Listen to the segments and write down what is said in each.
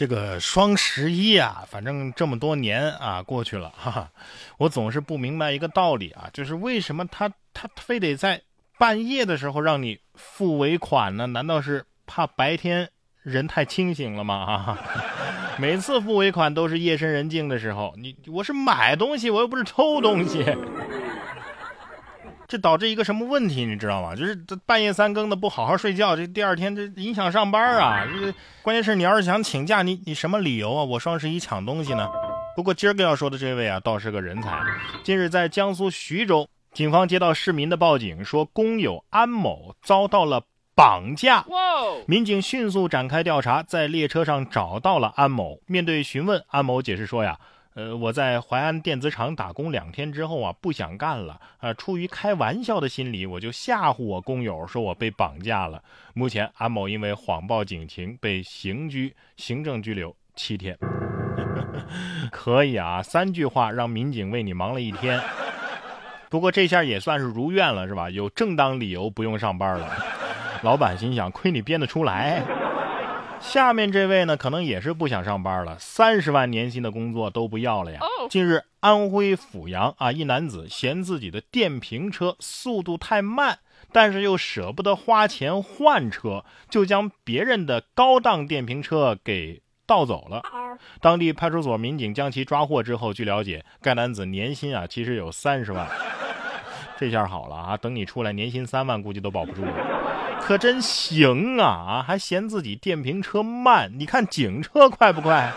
这个双十一啊，反正这么多年啊过去了，哈哈，我总是不明白一个道理啊，就是为什么他他非得在半夜的时候让你付尾款呢？难道是怕白天人太清醒了吗？啊，每次付尾款都是夜深人静的时候，你我是买东西，我又不是偷东西。这导致一个什么问题，你知道吗？就是半夜三更的不好好睡觉，这第二天这影响上班啊。这关键是你要是想请假，你你什么理由啊？我双十一抢东西呢？不过今儿个要说的这位啊，倒是个人才。近日在江苏徐州，警方接到市民的报警，说工友安某遭到了绑架。民警迅速展开调查，在列车上找到了安某。面对询问，安某解释说呀。呃，我在淮安电子厂打工两天之后啊，不想干了啊，出于开玩笑的心理，我就吓唬我工友，说我被绑架了。目前安某因为谎报警情被刑拘，行政拘留七天。可以啊，三句话让民警为你忙了一天。不过这下也算是如愿了，是吧？有正当理由不用上班了。老板心想，亏你编得出来。下面这位呢，可能也是不想上班了，三十万年薪的工作都不要了呀。近日，安徽阜阳啊，一男子嫌自己的电瓶车速度太慢，但是又舍不得花钱换车，就将别人的高档电瓶车给盗走了。当地派出所民警将其抓获之后，据了解，该男子年薪啊其实有三十万。这下好了啊，等你出来，年薪三万估计都保不住了。可真行啊啊！还嫌自己电瓶车慢，你看警车快不快？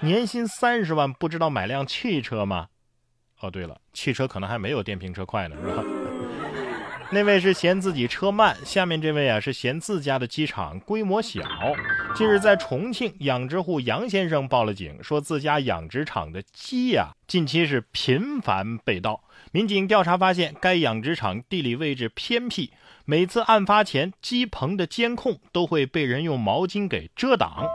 年薪三十万，不知道买辆汽车吗？哦，对了，汽车可能还没有电瓶车快呢，是吧？那位是嫌自己车慢，下面这位啊是嫌自家的机场规模小。近日在重庆，养殖户杨先生报了警，说自家养殖场的鸡呀近期是频繁被盗。民警调查发现，该养殖场地理位置偏僻。每次案发前，鸡棚的监控都会被人用毛巾给遮挡。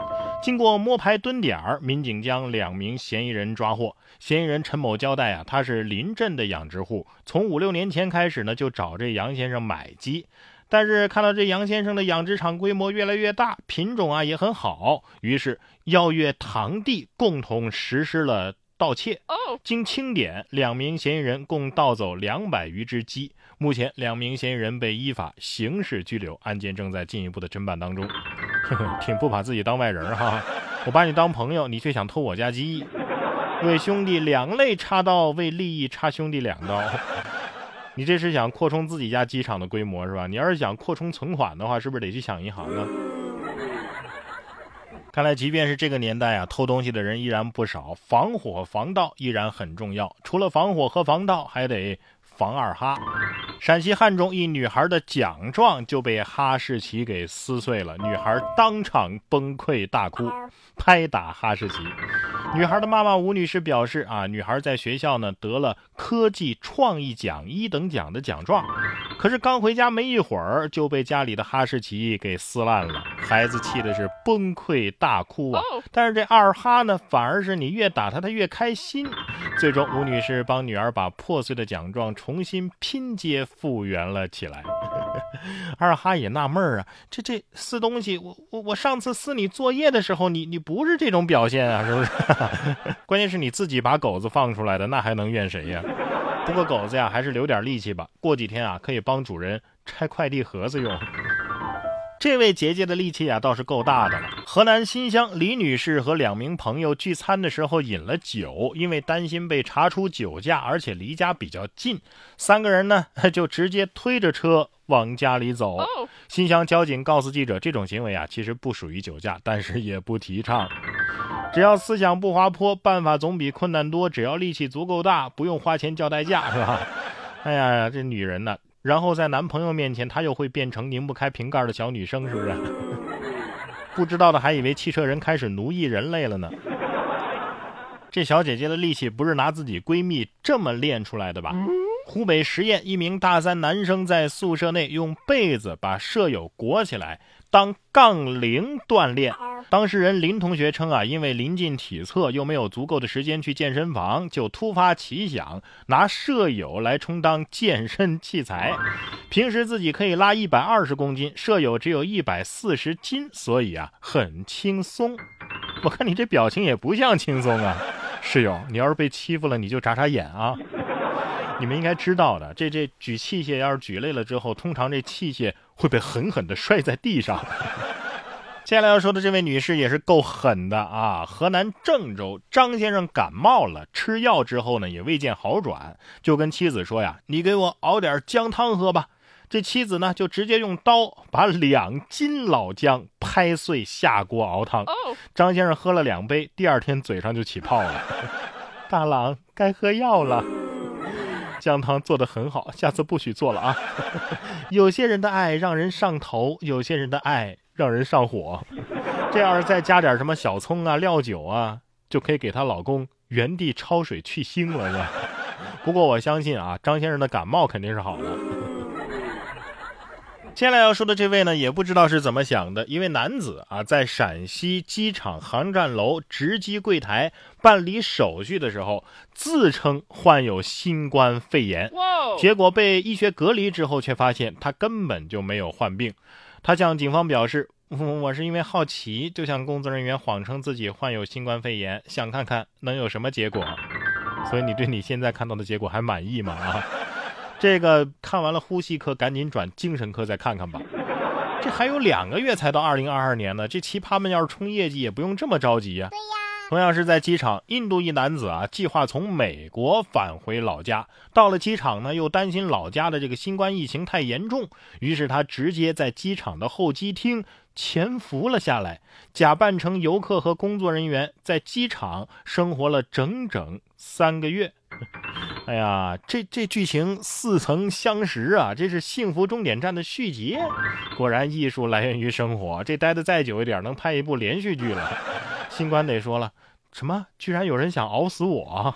经过摸排蹲点儿，民警将两名嫌疑人抓获。嫌疑人陈某交代啊，他是临镇的养殖户，从五六年前开始呢，就找这杨先生买鸡。但是看到这杨先生的养殖场规模越来越大，品种啊也很好，于是邀约堂弟共同实施了盗窃。经清点，两名嫌疑人共盗走两百余只鸡。目前，两名嫌疑人被依法刑事拘留，案件正在进一步的侦办当中。呵呵，挺不把自己当外人哈，我把你当朋友，你却想偷我家鸡，为兄弟两肋插刀，为利益插兄弟两刀。你这是想扩充自己家机场的规模是吧？你要是想扩充存款的话，是不是得去抢银行啊？看来，即便是这个年代啊，偷东西的人依然不少，防火防盗依然很重要。除了防火和防盗，还得。防二哈，陕西汉中一女孩的奖状就被哈士奇给撕碎了，女孩当场崩溃大哭，拍打哈士奇。女孩的妈妈吴女士表示啊，女孩在学校呢得了科技创意奖一等奖的奖状，可是刚回家没一会儿就被家里的哈士奇给撕烂了，孩子气的是崩溃大哭啊。但是这二哈呢，反而是你越打他，他越开心。最终，吴女士帮女儿把破碎的奖状重新拼接复原了起来。二哈也纳闷儿啊，这这撕东西，我我我上次撕你作业的时候，你你不是这种表现啊，是不是？关键是你自己把狗子放出来的，那还能怨谁呀？不过狗子呀，还是留点力气吧，过几天啊，可以帮主人拆快递盒子用。这位姐姐的力气啊，倒是够大的了。河南新乡李女士和两名朋友聚餐的时候饮了酒，因为担心被查出酒驾，而且离家比较近，三个人呢 就直接推着车往家里走。新乡交警告诉记者，这种行为啊其实不属于酒驾，但是也不提倡。只要思想不滑坡，办法总比困难多。只要力气足够大，不用花钱叫代驾，是吧？哎呀，这女人呢？然后在男朋友面前，她又会变成拧不开瓶盖的小女生，是不是？不知道的还以为汽车人开始奴役人类了呢。这小姐姐的力气不是拿自己闺蜜这么练出来的吧？湖北十堰一名大三男生在宿舍内用被子把舍友裹起来当杠铃锻炼。当事人林同学称啊，因为临近体测，又没有足够的时间去健身房，就突发奇想拿舍友来充当健身器材。平时自己可以拉一百二十公斤，舍友只有一百四十斤，所以啊很轻松。我看你这表情也不像轻松啊，室友，你要是被欺负了，你就眨眨眼啊。你们应该知道的，这这举器械要是举累了之后，通常这器械会被狠狠的摔在地上。接下来要说的这位女士也是够狠的啊！河南郑州张先生感冒了，吃药之后呢也未见好转，就跟妻子说呀：“你给我熬点姜汤喝吧。”这妻子呢就直接用刀把两斤老姜拍碎下锅熬汤。张先生喝了两杯，第二天嘴上就起泡了。大郎该喝药了。姜汤做的很好，下次不许做了啊！有些人的爱让人上头，有些人的爱让人上火。这要是再加点什么小葱啊、料酒啊，就可以给她老公原地焯水去腥了，是吧？不过我相信啊，张先生的感冒肯定是好了。接下来要说的这位呢，也不知道是怎么想的。一位男子啊，在陕西机场航站楼值机柜台办理手续的时候，自称患有新冠肺炎，结果被医学隔离之后，却发现他根本就没有患病。他向警方表示：“我是因为好奇，就向工作人员谎称自己患有新冠肺炎，想看看能有什么结果。”所以你对你现在看到的结果还满意吗？啊？这个看完了呼吸科，赶紧转精神科再看看吧。这还有两个月才到二零二二年呢，这奇葩们要是冲业绩，也不用这么着急呀。对呀。同样是在机场，印度一男子啊，计划从美国返回老家，到了机场呢，又担心老家的这个新冠疫情太严重，于是他直接在机场的候机厅潜伏了下来，假扮成游客和工作人员，在机场生活了整整三个月。哎呀，这这剧情似曾相识啊！这是《幸福终点站》的续集。果然，艺术来源于生活。这待的再久一点，能拍一部连续剧了。新官得说了，什么？居然有人想熬死我？